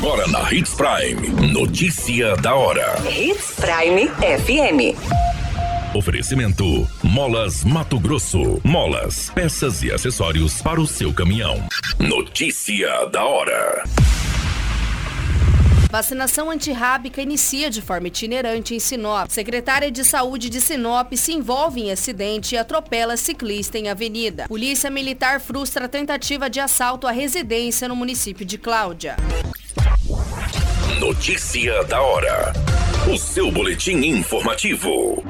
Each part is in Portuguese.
Agora na Hits Prime. Notícia da hora. Hits Prime FM. Oferecimento: Molas Mato Grosso. Molas, peças e acessórios para o seu caminhão. Notícia da hora. Vacinação antirrábica inicia de forma itinerante em Sinop. Secretária de Saúde de Sinop se envolve em acidente e atropela ciclista em avenida. Polícia Militar frustra a tentativa de assalto à residência no município de Cláudia. Notícia da hora. O seu boletim informativo.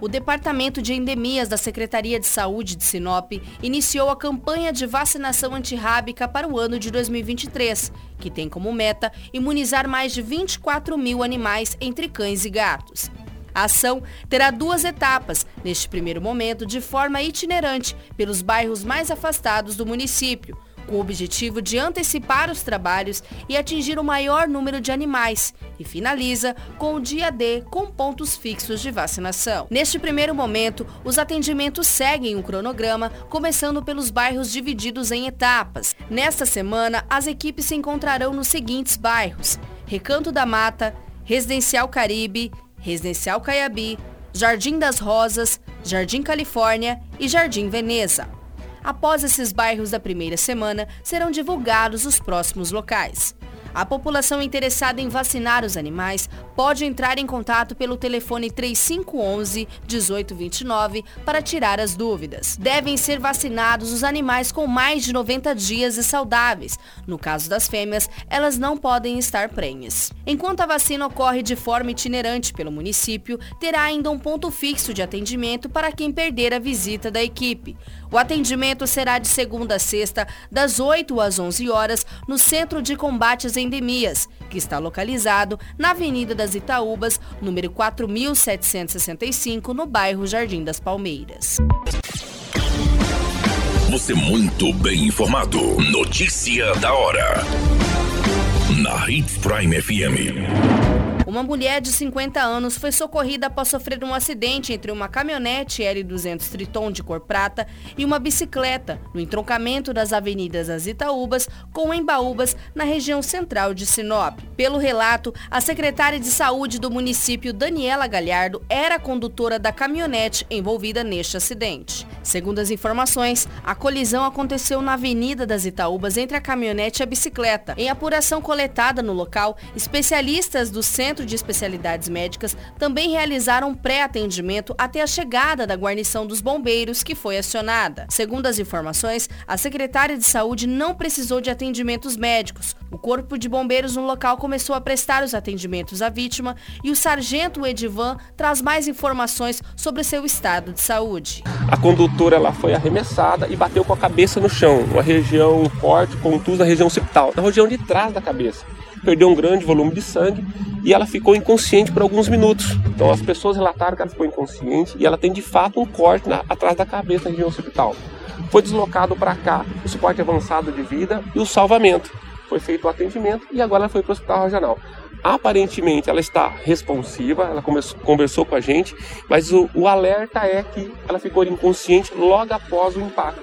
O Departamento de Endemias da Secretaria de Saúde de Sinop iniciou a campanha de vacinação antirrábica para o ano de 2023, que tem como meta imunizar mais de 24 mil animais entre cães e gatos. A ação terá duas etapas, neste primeiro momento de forma itinerante, pelos bairros mais afastados do município, com o objetivo de antecipar os trabalhos e atingir o maior número de animais, e finaliza com o dia D com pontos fixos de vacinação. Neste primeiro momento, os atendimentos seguem um cronograma, começando pelos bairros divididos em etapas. Nesta semana, as equipes se encontrarão nos seguintes bairros: Recanto da Mata, Residencial Caribe, Residencial Caiabi, Jardim das Rosas, Jardim Califórnia e Jardim Veneza. Após esses bairros da primeira semana, serão divulgados os próximos locais. A população interessada em vacinar os animais pode entrar em contato pelo telefone 3511 1829 para tirar as dúvidas. Devem ser vacinados os animais com mais de 90 dias e saudáveis. No caso das fêmeas, elas não podem estar prenhes. Enquanto a vacina ocorre de forma itinerante pelo município, terá ainda um ponto fixo de atendimento para quem perder a visita da equipe. O atendimento será de segunda a sexta, das 8 às 11 horas, no Centro de Combate às Endemias, que está localizado na Avenida das Itaúbas, número 4765, no bairro Jardim das Palmeiras. Você muito bem informado. Notícia da hora. Na Hits Prime FM. Uma mulher de 50 anos foi socorrida após sofrer um acidente entre uma caminhonete L200 Triton de cor prata e uma bicicleta no entroncamento das avenidas das Itaúbas com Embaúbas, na região central de Sinop. Pelo relato, a secretária de saúde do município, Daniela Galhardo, era condutora da caminhonete envolvida neste acidente. Segundo as informações, a colisão aconteceu na Avenida das Itaúbas entre a caminhonete e a bicicleta. Em apuração coletada no local, especialistas do Centro Centro de Especialidades Médicas também realizaram pré-atendimento até a chegada da guarnição dos bombeiros, que foi acionada. Segundo as informações, a secretária de Saúde não precisou de atendimentos médicos. O Corpo de Bombeiros no local começou a prestar os atendimentos à vítima e o sargento Edivan traz mais informações sobre seu estado de saúde. A condutora ela foi arremessada e bateu com a cabeça no chão, uma região forte, contusa, região occipital, na região de trás da cabeça perdeu um grande volume de sangue e ela ficou inconsciente por alguns minutos. Então as pessoas relataram que ela ficou inconsciente e ela tem de fato um corte na, atrás da cabeça na região hospital. Foi deslocado para cá o suporte avançado de vida e o salvamento. Foi feito o atendimento e agora ela foi para o hospital regional. Aparentemente ela está responsiva, ela conversou com a gente, mas o, o alerta é que ela ficou inconsciente logo após o impacto.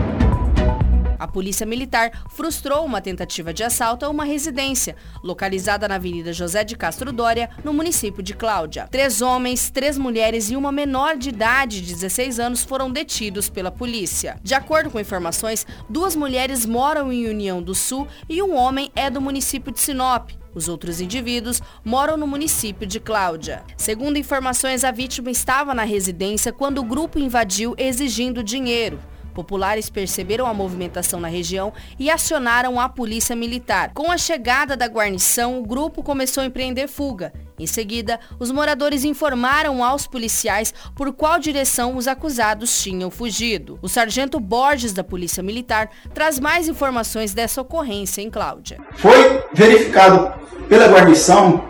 A Polícia Militar frustrou uma tentativa de assalto a uma residência, localizada na Avenida José de Castro Dória, no município de Cláudia. Três homens, três mulheres e uma menor de idade de 16 anos foram detidos pela polícia. De acordo com informações, duas mulheres moram em União do Sul e um homem é do município de Sinop. Os outros indivíduos moram no município de Cláudia. Segundo informações, a vítima estava na residência quando o grupo invadiu exigindo dinheiro. Populares perceberam a movimentação na região e acionaram a polícia militar. Com a chegada da guarnição, o grupo começou a empreender fuga. Em seguida, os moradores informaram aos policiais por qual direção os acusados tinham fugido. O sargento Borges da Polícia Militar traz mais informações dessa ocorrência em Cláudia. Foi verificado pela guarnição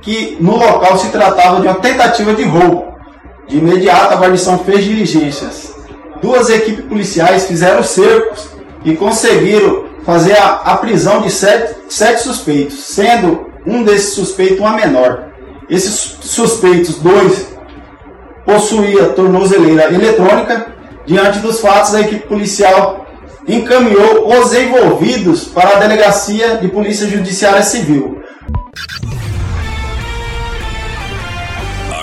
que no local se tratava de uma tentativa de roubo. De imediato, a guarnição fez diligências. Duas equipes policiais fizeram cercos e conseguiram fazer a, a prisão de sete, sete suspeitos, sendo um desses suspeitos uma menor. Esses suspeitos, dois, possuía tornozeleira eletrônica. Diante dos fatos, a equipe policial encaminhou os envolvidos para a Delegacia de Polícia Judiciária Civil.